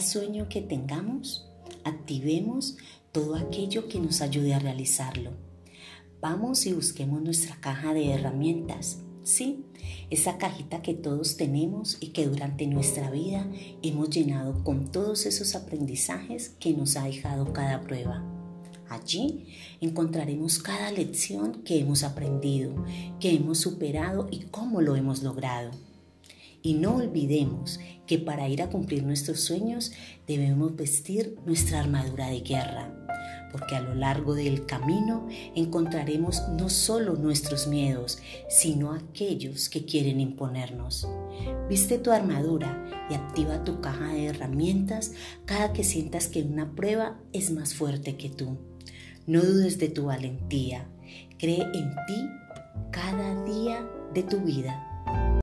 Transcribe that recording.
sueño que tengamos, activemos todo aquello que nos ayude a realizarlo. Vamos y busquemos nuestra caja de herramientas. Sí, esa cajita que todos tenemos y que durante nuestra vida hemos llenado con todos esos aprendizajes que nos ha dejado cada prueba. Allí encontraremos cada lección que hemos aprendido, que hemos superado y cómo lo hemos logrado. Y no olvidemos que para ir a cumplir nuestros sueños debemos vestir nuestra armadura de guerra, porque a lo largo del camino encontraremos no solo nuestros miedos, sino aquellos que quieren imponernos. Viste tu armadura y activa tu caja de herramientas cada que sientas que una prueba es más fuerte que tú. No dudes de tu valentía, cree en ti cada día de tu vida.